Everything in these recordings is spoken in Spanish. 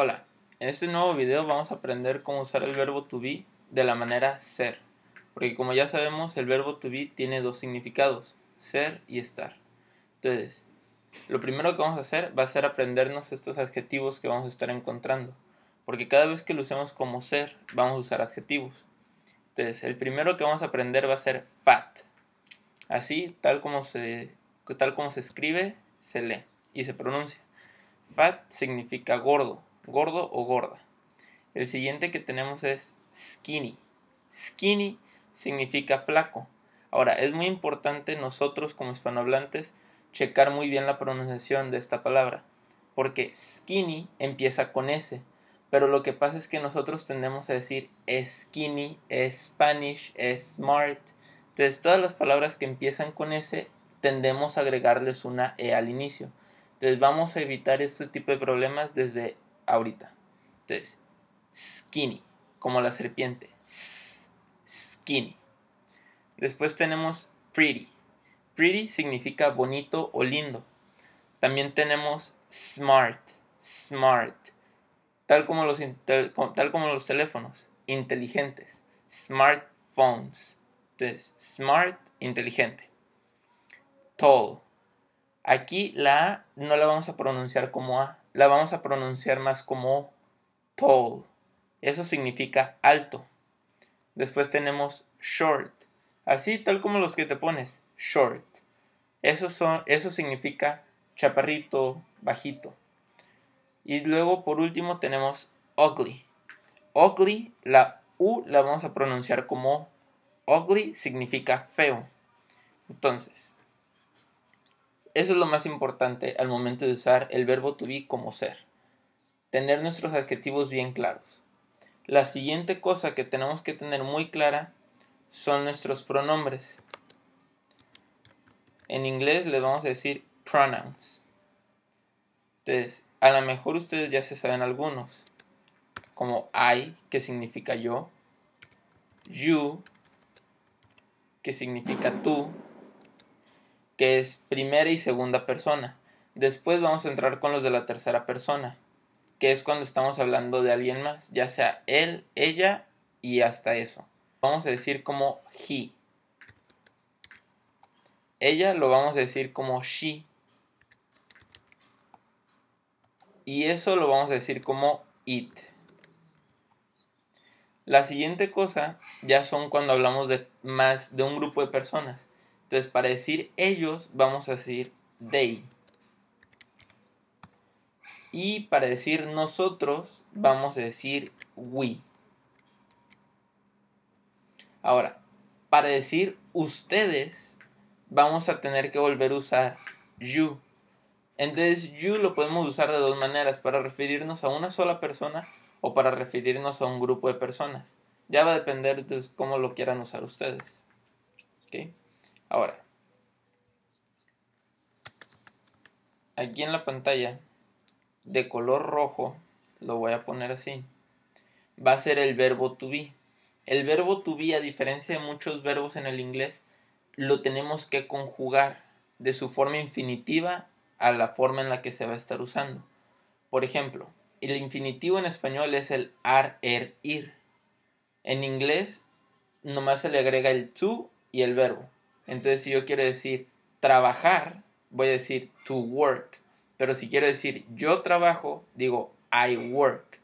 Hola, en este nuevo video vamos a aprender cómo usar el verbo to be de la manera ser. Porque como ya sabemos, el verbo to be tiene dos significados, ser y estar. Entonces, lo primero que vamos a hacer va a ser aprendernos estos adjetivos que vamos a estar encontrando. Porque cada vez que lo usemos como ser, vamos a usar adjetivos. Entonces, el primero que vamos a aprender va a ser fat. Así, tal como se, tal como se escribe, se lee y se pronuncia. Fat significa gordo, gordo o gorda. El siguiente que tenemos es skinny. Skinny significa flaco. Ahora, es muy importante nosotros como hispanohablantes checar muy bien la pronunciación de esta palabra, porque skinny empieza con S, pero lo que pasa es que nosotros tendemos a decir skinny, Spanish, smart. Entonces, todas las palabras que empiezan con S tendemos a agregarles una E al inicio. Entonces, vamos a evitar este tipo de problemas desde ahorita. Entonces, skinny, como la serpiente. Skinny. Después tenemos pretty. Pretty significa bonito o lindo. También tenemos smart. Smart. Tal como los, tal como los teléfonos. Inteligentes. Smartphones. Entonces, smart, inteligente. Tall. Aquí la A no la vamos a pronunciar como A, la vamos a pronunciar más como tall. Eso significa alto. Después tenemos short. Así tal como los que te pones, short. Eso, son, eso significa chaparrito, bajito. Y luego por último tenemos ugly. Ugly, la U la vamos a pronunciar como ugly, significa feo. Entonces, eso es lo más importante al momento de usar el verbo to be como ser. Tener nuestros adjetivos bien claros. La siguiente cosa que tenemos que tener muy clara son nuestros pronombres. En inglés les vamos a decir pronouns. Entonces, a lo mejor ustedes ya se saben algunos. Como I, que significa yo. You, que significa tú que es primera y segunda persona. Después vamos a entrar con los de la tercera persona, que es cuando estamos hablando de alguien más, ya sea él, ella y hasta eso. Vamos a decir como he. Ella lo vamos a decir como she. Y eso lo vamos a decir como it. La siguiente cosa ya son cuando hablamos de más de un grupo de personas. Entonces, para decir ellos, vamos a decir they. Y para decir nosotros, vamos a decir we. Ahora, para decir ustedes, vamos a tener que volver a usar you. Entonces, you lo podemos usar de dos maneras, para referirnos a una sola persona o para referirnos a un grupo de personas. Ya va a depender de cómo lo quieran usar ustedes. ¿Okay? Ahora, aquí en la pantalla de color rojo, lo voy a poner así, va a ser el verbo to be. El verbo to be, a diferencia de muchos verbos en el inglés, lo tenemos que conjugar de su forma infinitiva a la forma en la que se va a estar usando. Por ejemplo, el infinitivo en español es el ar, er, ir. En inglés, nomás se le agrega el to y el verbo. Entonces, si yo quiero decir trabajar, voy a decir to work. Pero si quiero decir yo trabajo, digo I work.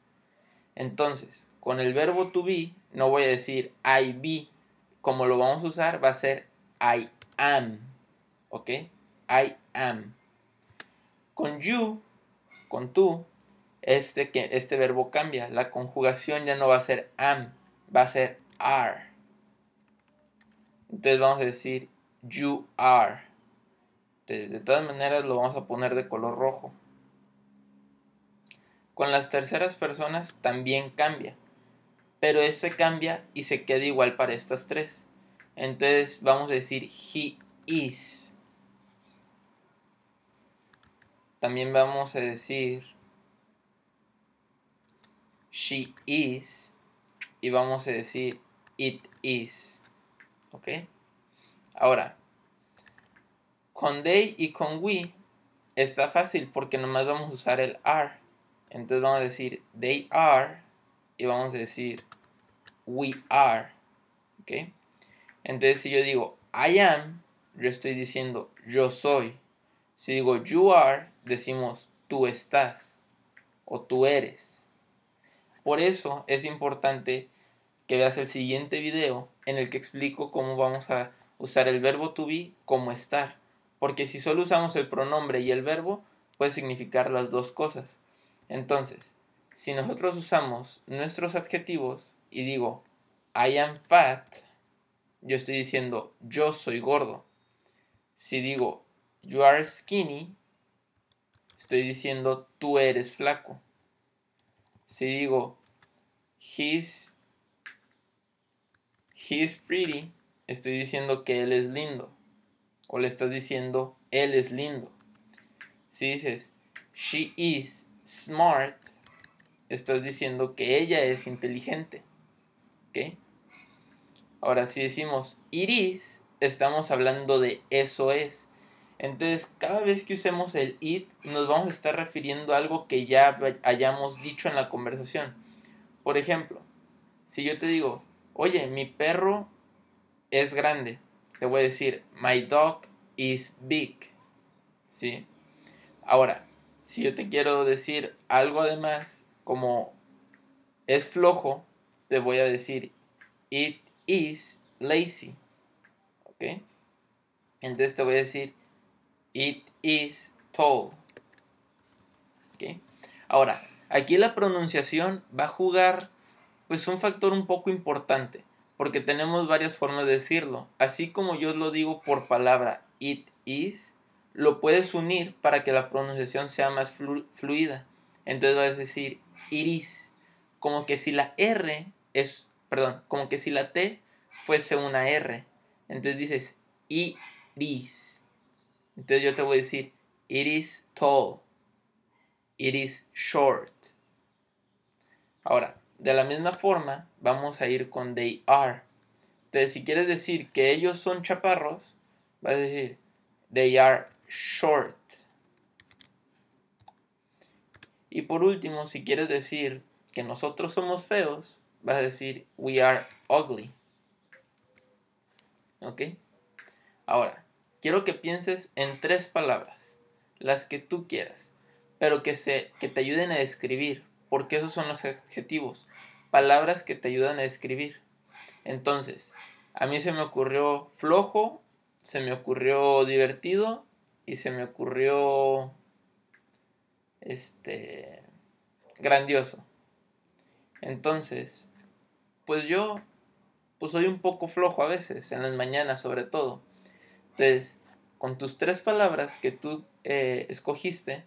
Entonces, con el verbo to be, no voy a decir I be. Como lo vamos a usar, va a ser I am. ¿Ok? I am. Con you, con tú, este, este verbo cambia. La conjugación ya no va a ser am, va a ser are. Entonces vamos a decir you are. de todas maneras lo vamos a poner de color rojo. Con las terceras personas también cambia. Pero ese cambia y se queda igual para estas tres. Entonces vamos a decir he is. También vamos a decir she is. Y vamos a decir it is. ¿Ok? Ahora, con they y con we está fácil porque nomás vamos a usar el are. Entonces vamos a decir they are y vamos a decir we are. ¿Ok? Entonces si yo digo I am, yo estoy diciendo yo soy. Si digo you are, decimos tú estás o tú eres. Por eso es importante que veas el siguiente video en el que explico cómo vamos a usar el verbo to be como estar. Porque si solo usamos el pronombre y el verbo, puede significar las dos cosas. Entonces, si nosotros usamos nuestros adjetivos y digo I am fat, yo estoy diciendo yo soy gordo. Si digo you are skinny, estoy diciendo tú eres flaco. Si digo he's he's pretty, estoy diciendo que él es lindo. O le estás diciendo él es lindo. Si dices she is smart, estás diciendo que ella es inteligente. ¿Ok? Ahora, si decimos it is, estamos hablando de eso es. Entonces, cada vez que usemos el it, nos vamos a estar refiriendo a algo que ya hayamos dicho en la conversación. Por ejemplo, si yo te digo, oye, mi perro es grande, te voy a decir, my dog is big. ¿Sí? Ahora, si yo te quiero decir algo además, como es flojo, te voy a decir, it is lazy. ¿Ok? Entonces te voy a decir, It is tall. Ahora, aquí la pronunciación va a jugar pues un factor un poco importante, porque tenemos varias formas de decirlo. Así como yo lo digo por palabra it is, lo puedes unir para que la pronunciación sea más fluida. Entonces vas a decir iris, como que si la R es, perdón, como que si la T fuese una R. Entonces dices iris. Entonces yo te voy a decir, it is tall. It is short. Ahora, de la misma forma, vamos a ir con they are. Entonces, si quieres decir que ellos son chaparros, vas a decir, they are short. Y por último, si quieres decir que nosotros somos feos, vas a decir, we are ugly. ¿Ok? Ahora, quiero que pienses en tres palabras, las que tú quieras, pero que, se, que te ayuden a describir, porque esos son los adjetivos, palabras que te ayudan a describir. Entonces, a mí se me ocurrió flojo, se me ocurrió divertido y se me ocurrió este grandioso. Entonces, pues yo pues soy un poco flojo a veces, en las mañanas sobre todo. Entonces, con tus tres palabras que tú eh, escogiste,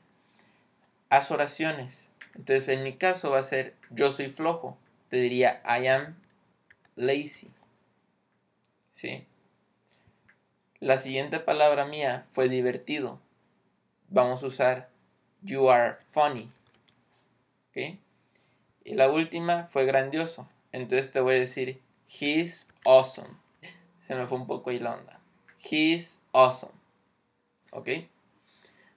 haz oraciones. Entonces, en mi caso va a ser yo soy flojo. Te diría I am lazy. ¿Sí? La siguiente palabra mía fue divertido. Vamos a usar you are funny. ¿Ok? Y la última fue grandioso. Entonces te voy a decir he's awesome. Se me fue un poco ahí la onda. He's awesome. ¿Ok?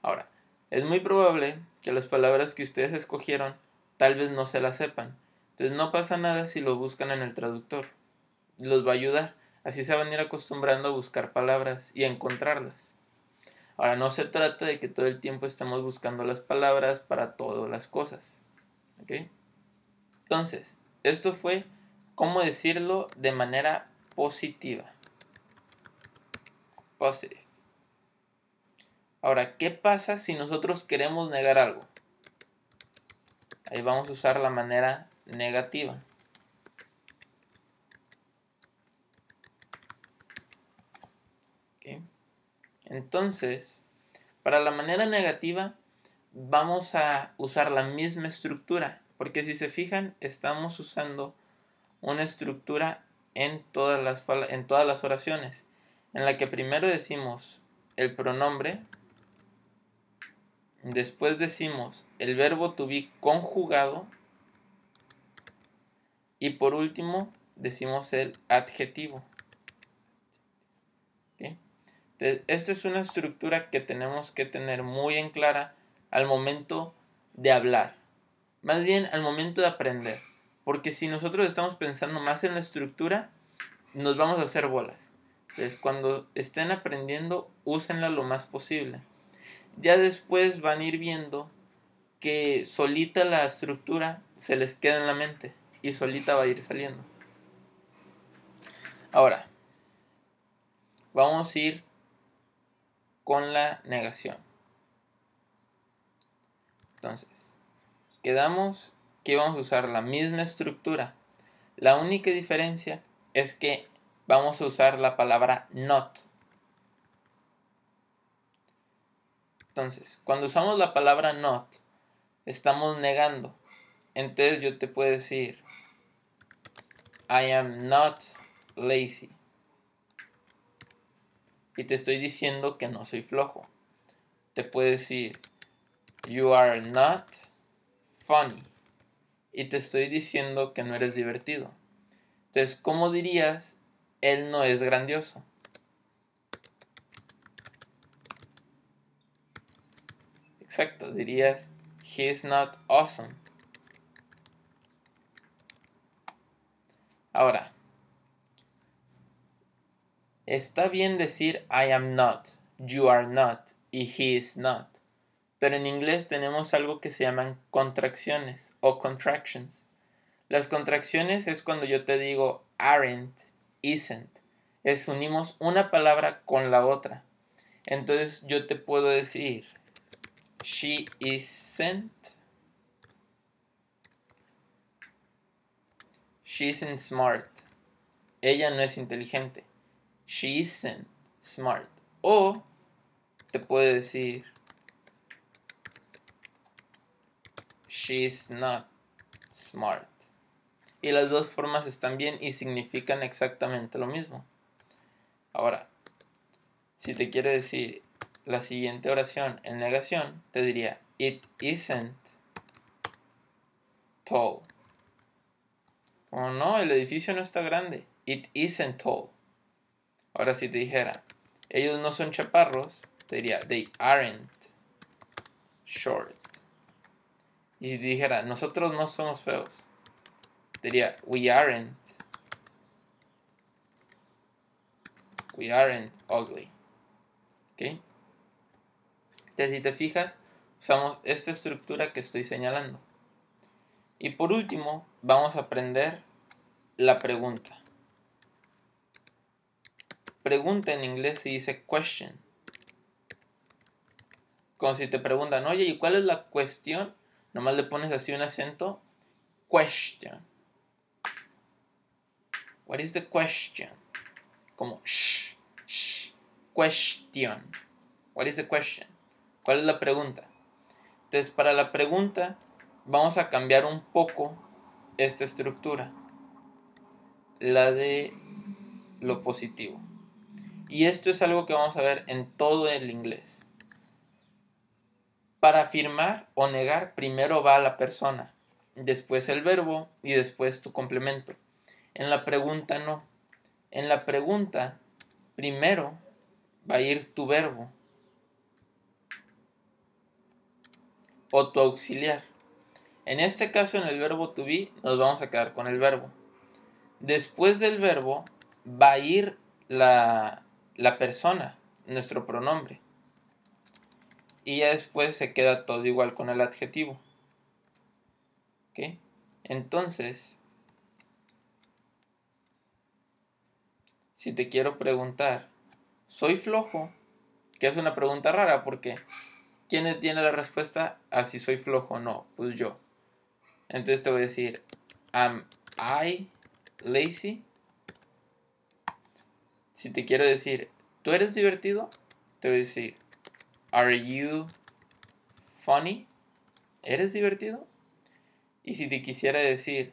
Ahora, es muy probable que las palabras que ustedes escogieron tal vez no se las sepan. Entonces no pasa nada si lo buscan en el traductor. Los va a ayudar. Así se van a ir acostumbrando a buscar palabras y a encontrarlas. Ahora, no se trata de que todo el tiempo estemos buscando las palabras para todas las cosas. ¿Ok? Entonces, esto fue cómo decirlo de manera positiva positive. Ahora, ¿qué pasa si nosotros queremos negar algo? Ahí vamos a usar la manera negativa. Entonces, para la manera negativa vamos a usar la misma estructura, porque si se fijan, estamos usando una estructura en todas las, en todas las oraciones en la que primero decimos el pronombre, después decimos el verbo to be conjugado y por último decimos el adjetivo. esta es una estructura que tenemos que tener muy en clara al momento de hablar. Más bien al momento de aprender. Porque si nosotros estamos pensando más en la estructura, nos vamos a hacer bolas. Entonces, cuando estén aprendiendo, úsenla lo más posible. Ya después van a ir viendo que solita la estructura se les queda en la mente y solita va a ir saliendo. Ahora, vamos a ir con la negación. Entonces, quedamos que vamos a usar la misma estructura. La única diferencia es que vamos a usar la palabra not. Entonces, cuando usamos la palabra not, estamos negando. Entonces yo te puedo decir, I am not lazy. Y te estoy diciendo que no soy flojo. Te puedo decir, you are not funny. Y te estoy diciendo que no eres divertido. Entonces, ¿cómo dirías, él no es grandioso? Exacto, dirías, he is not awesome. Ahora, está bien decir I am not, you are not y he is not. Pero en inglés tenemos algo que se llaman contracciones o contractions. Las contracciones es cuando yo te digo aren't, isn't. Es unimos una palabra con la otra. Entonces yo te puedo decir she isn't She isn't smart. Ella no es inteligente. She isn't smart. O te puede decir She's not smart. Y las dos formas están bien y significan exactamente lo mismo. Ahora, si te quiere decir la siguiente oración en negación, te diría It isn't tall. Oh no, el edificio no está grande. It isn't tall. Ahora si te dijera, ellos no son chaparros, te diría, they aren't short. Y si te dijera, nosotros no somos feos, te diría, we aren't. We aren't ugly. ¿Ok? Entonces si te fijas, usamos esta estructura que estoy señalando. Y por último, vamos a aprender la pregunta. Pregunta en inglés se dice question. Como si te preguntan, oye, ¿y cuál es la cuestión? Nomás le pones así un acento. Question. What is the question? Como shh, shh, question. What is the question? ¿Cuál es la pregunta? Entonces, para la pregunta vamos a cambiar un poco esta estructura, la de lo positivo. Y esto es algo que vamos a ver en todo el inglés. Para afirmar o negar, primero va la persona, después el verbo y después tu complemento. En la pregunta no. En la pregunta, primero va a ir tu verbo o tu auxiliar. En este caso, en el verbo to be, nos vamos a quedar con el verbo. Después del verbo va a ir la, persona, nuestro pronombre. Y ya después se queda todo igual con el adjetivo. ¿Ok? Entonces, si te quiero preguntar, ¿soy flojo? Que es una pregunta rara porque ¿quién tiene la respuesta a si soy flojo o no? Pues yo. Entonces te voy a decir, am I lazy? Si te quiero decir, ¿tú eres divertido? Te voy a decir, are you funny? ¿Eres divertido? Y si te quisiera decir,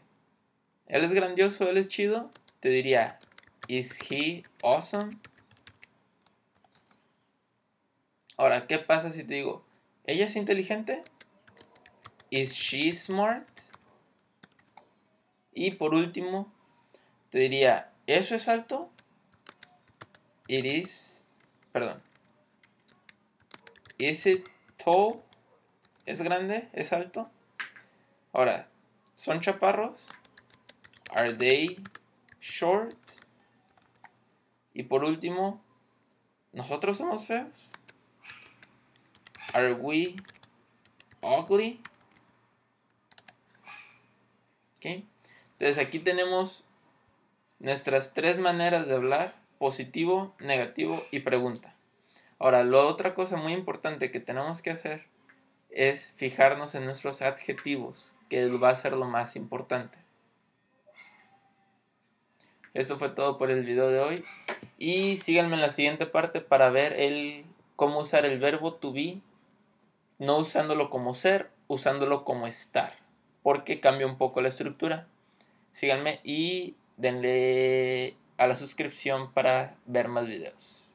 ¿él es grandioso, él es chido? Te diría, ¿is he awesome? Ahora, ¿qué pasa si te digo, ¿ella es inteligente? ¿Is she smart? Y por último, te diría, ¿eso es alto? It is, perdón. Is it tall? ¿Es grande? ¿Es alto? Ahora, ¿son chaparros? Are they short? Y por último, ¿nosotros somos feos? Are we ugly? ¿Okay? Entonces aquí tenemos nuestras tres maneras de hablar, positivo, negativo y pregunta. Ahora, la otra cosa muy importante que tenemos que hacer es fijarnos en nuestros adjetivos, que va a ser lo más importante. Esto fue todo por el video de hoy. Y síganme en la siguiente parte para ver el, cómo usar el verbo to be, no usándolo como ser, usándolo como estar, porque cambia un poco la estructura. Síganme y denle a la suscripción para ver más videos.